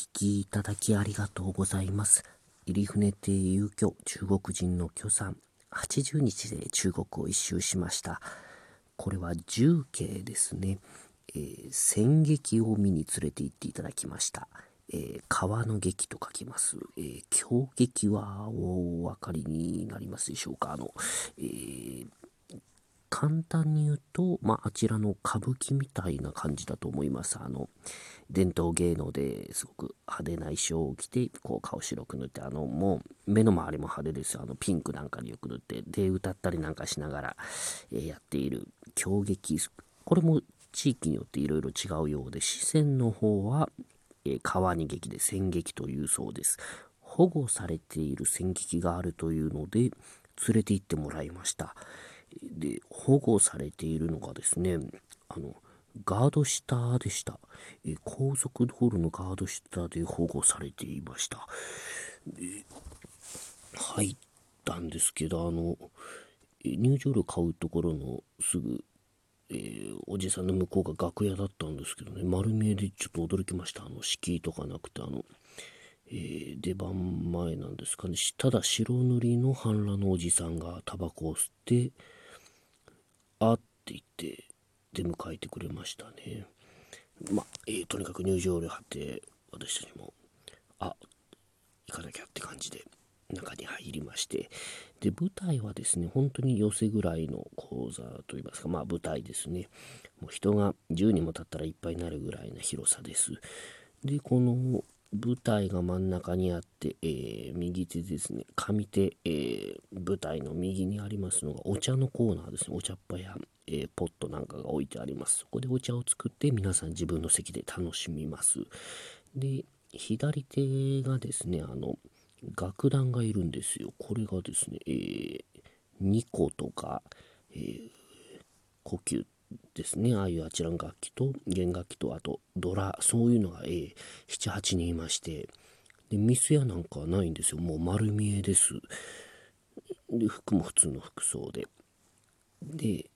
聞きいただきありがとうございます。入船亭遊居中国人の居さん、80日で中国を一周しました。これは重慶ですね。えー、戦劇を見に連れて行っていただきました。えー、川の劇と書きます。えー、狂劇はお分かりになりますでしょうか？あの、えー、簡単に言うと、まあ、あちらの歌舞伎みたいな感じだと思います。あの、伝統芸能ですごく派手な衣装を着て、こう顔白く塗って、あの、もう目の周りも派手ですよ。あの、ピンクなんかでよく塗って、で、歌ったりなんかしながら、えー、やっている狂劇。これも地域によっていろいろ違うようで、四川の方は、えー、川に劇で戦劇というそうです。保護されている戦劇があるというので、連れて行ってもらいました。で保護されているのがですねあのガード下でした、え高速道路のガード下で保護されていました。入ったんですけどあの入場料買うところのすぐ、えー、おじさんの向こうが楽屋だったんですけどね丸見えでちょっと驚きました。あの敷居とかなくてあのえー、出番前なんですかね。ただ白塗りの半裸のおじさんがタバコを吸ってあって言って出迎えてくれましたね。まあ、えー、とにかく入場料貼って私たちも、あ、行かなきゃって感じで中に入りまして、で、舞台はですね、本当に寄せぐらいの講座といいますか、まあ舞台ですね。もう人が10人も立ったらいっぱいになるぐらいな広さです。で、この舞台が真ん中にあって、えー、右手ですね、上手、えー、舞台の右にありますのがお茶のコーナーですね。お茶っ葉や、えー、ポットなんかが置いてあります。そこでお茶を作って皆さん自分の席で楽しみます。で、左手がですね、あの、楽団がいるんですよ。これがですね、えー、2個とか、えー、呼吸ですね。ああいうあちらの楽器と弦楽器とあとドラ、そういうのが、えー、7、8人いまして、で、ミスやなんかはないんですよ。もう丸見えです。で、服も普通の服装で。で、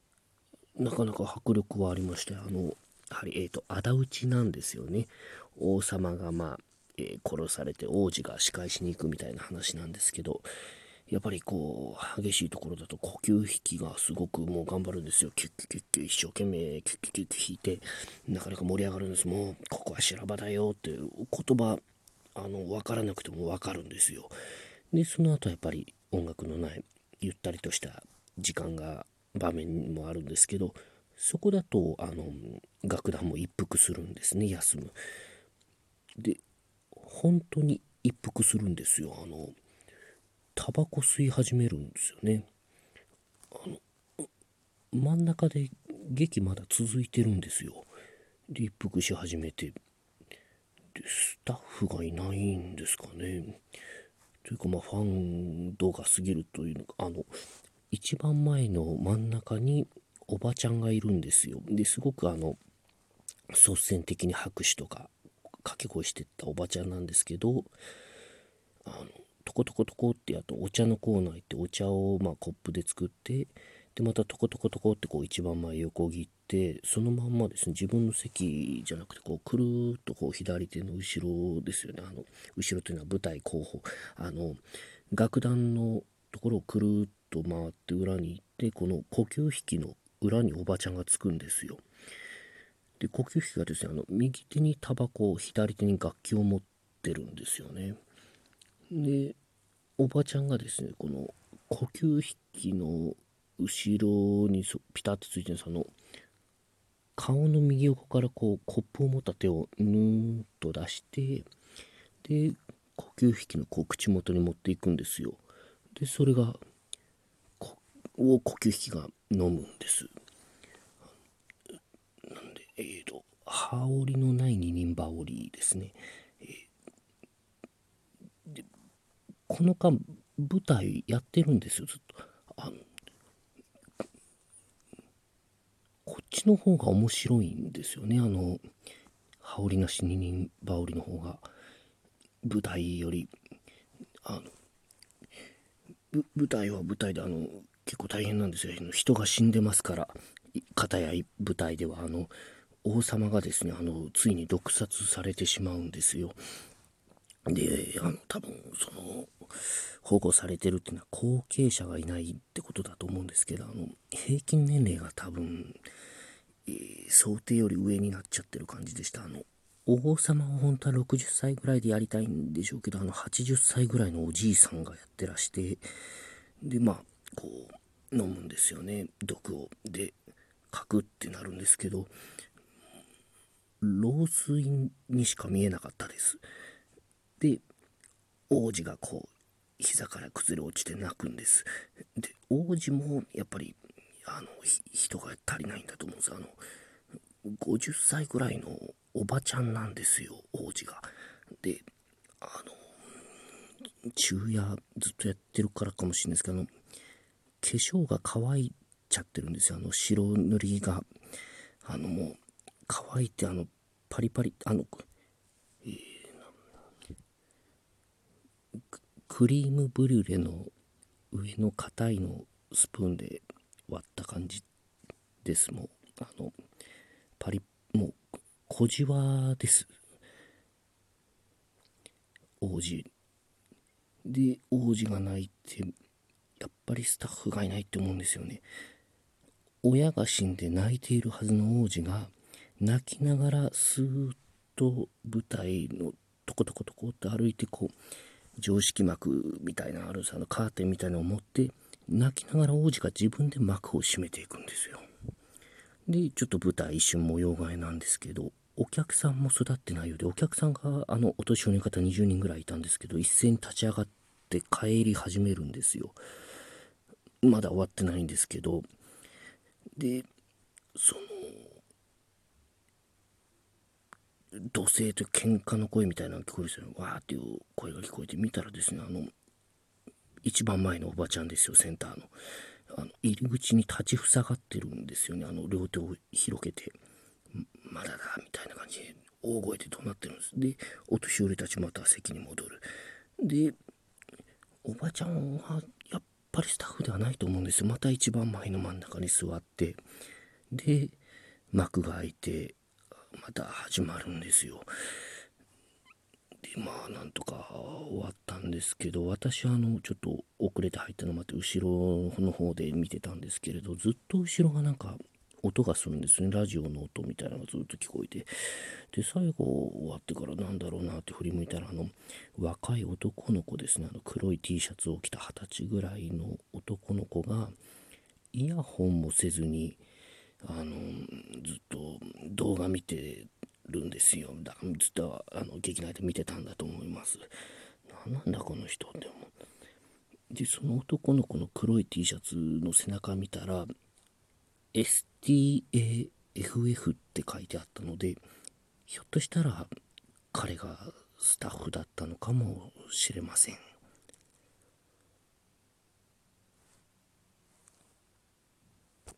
なかなか迫力はありまして、あの、やはり、えっ、ー、と、仇討ちなんですよね。王様が、まあ、えー、殺されて王子が仕返しに行くみたいな話なんですけど、やっぱりこう、激しいところだと呼吸引きがすごくもう頑張るんですよ。キュッキュッキュッキュ一生懸命キュッキュッキュッキュ引いて、なかなか盛り上がるんです。もう、ここは修羅場だよっていう言葉、あの、わからなくてもわかるんですよ。で、その後やっぱり音楽のない、ゆったりとした時間が、場面もあるんですけど、そこだと、あの、楽団も一服するんですね、休む。で、本当に一服するんですよ。あの、タバコ吸い始めるんですよね。あの真ん中で劇まだ続いてるんですよ。で一服し始めてでスタッフがいないんですかね。というかまあファン度が過ぎるというのかあの一番前の真ん中におばちゃんがいるんですよ。ですごくあの率先的に拍手とか掛け声してったおばちゃんなんですけどあのトコトコトコってやるとお茶のコーナー行ってお茶をまあコップで作ってでまたトコトコトコってこう一番前横切ってそのまんまですね自分の席じゃなくてこうくるーっとこう左手の後ろですよね。あの後ろというのは舞台後方。あの楽団のところをくるーっと回って裏に行ってこの呼吸引きの裏におばちゃんがつくんですよ。で呼吸引きがですねあの右手にタバコ左手に楽器を持ってるんですよね。でおばちゃんがですねこの呼吸引きの後ろにピタッとついてるその顔の右横からこうコップを持った手をぬーんと出してで呼吸引きのこう口元に持っていくんですよ。でそれがを呼吸引きが飲むんです。なんでえっ、ー、と羽織のない二人羽織ですね。この間舞台やってるんですよずっと。あのこっちの方が面白いんですよね。あの羽織なし二人羽織の方が。舞台より。あの舞台は舞台であの結構大変なんですよ。人が死んでますから。片や舞台ではあの王様がですねあのついに毒殺されてしまうんですよ。で、あの、多分、その、保護されてるっていうのは後継者がいないってことだと思うんですけど、あの、平均年齢が多分、えー、想定より上になっちゃってる感じでした。あの、王様は本当は60歳ぐらいでやりたいんでしょうけど、あの、80歳ぐらいのおじいさんがやってらして、で、まあ、こう、飲むんですよね、毒を。で、書くってなるんですけど、老衰にしか見えなかったです。で、王子がこう、膝から崩れ落ちて泣くんです。で、王子もやっぱり、あの、人が足りないんだと思うんです。あの、50歳ぐらいのおばちゃんなんですよ、王子が。で、あの、昼夜ずっとやってるからかもしれないですけど、化粧が乾いちゃってるんですよ。あの、白塗りが。あの、もう、乾いて、あの、パリパリ、あの、えー、クリームブリュレの上の硬いのスプーンで割った感じです。もうあのパリもう小じわです。王子。で王子が泣いってやっぱりスタッフがいないって思うんですよね。親が死んで泣いているはずの王子が泣きながらスーッと舞台のトコトコトコって歩いてこう常識幕みたいなあるさのカーテンみたいなのを持って泣きながら王子が自分で幕を閉めていくんですよ。でちょっと舞台一瞬模様替えなんですけどお客さんも育ってないようでお客さんがあのお年寄りの方20人ぐらいいたんですけど一斉に立ち上がって帰り始めるんですよ。まだ終わってないんですけど。でその土星と喧嘩の声みたいなのが聞こえるんですよ。わーっていう声が聞こえて見たらですね、あの、一番前のおばちゃんですよ、センターの。あの入り口に立ちふさがってるんですよね、あの両手を広げて。まだだ、みたいな感じで、大声で怒鳴ってるんです。で、お年寄りたちまた席に戻る。で、おばちゃんはやっぱりスタッフではないと思うんですよ。また一番前の真ん中に座って、で、幕が開いて、また始まるんですよ。でまあなんとか終わったんですけど私はあのちょっと遅れて入ったのもあって後ろの方で見てたんですけれどずっと後ろがなんか音がするんですね。ラジオの音みたいなのがずっと聞こえて。で最後終わってからなんだろうなって振り向いたらあの若い男の子ですね。あの黒い T シャツを着た二十歳ぐらいの男の子がイヤホンもせずにあのずっと動画見てるんですよ。だずっとあの劇内で見てたんだと思います。何なんだこの人って思う。でその男の子の黒い T シャツの背中見たら STAFF って書いてあったのでひょっとしたら彼がスタッフだったのかもしれません。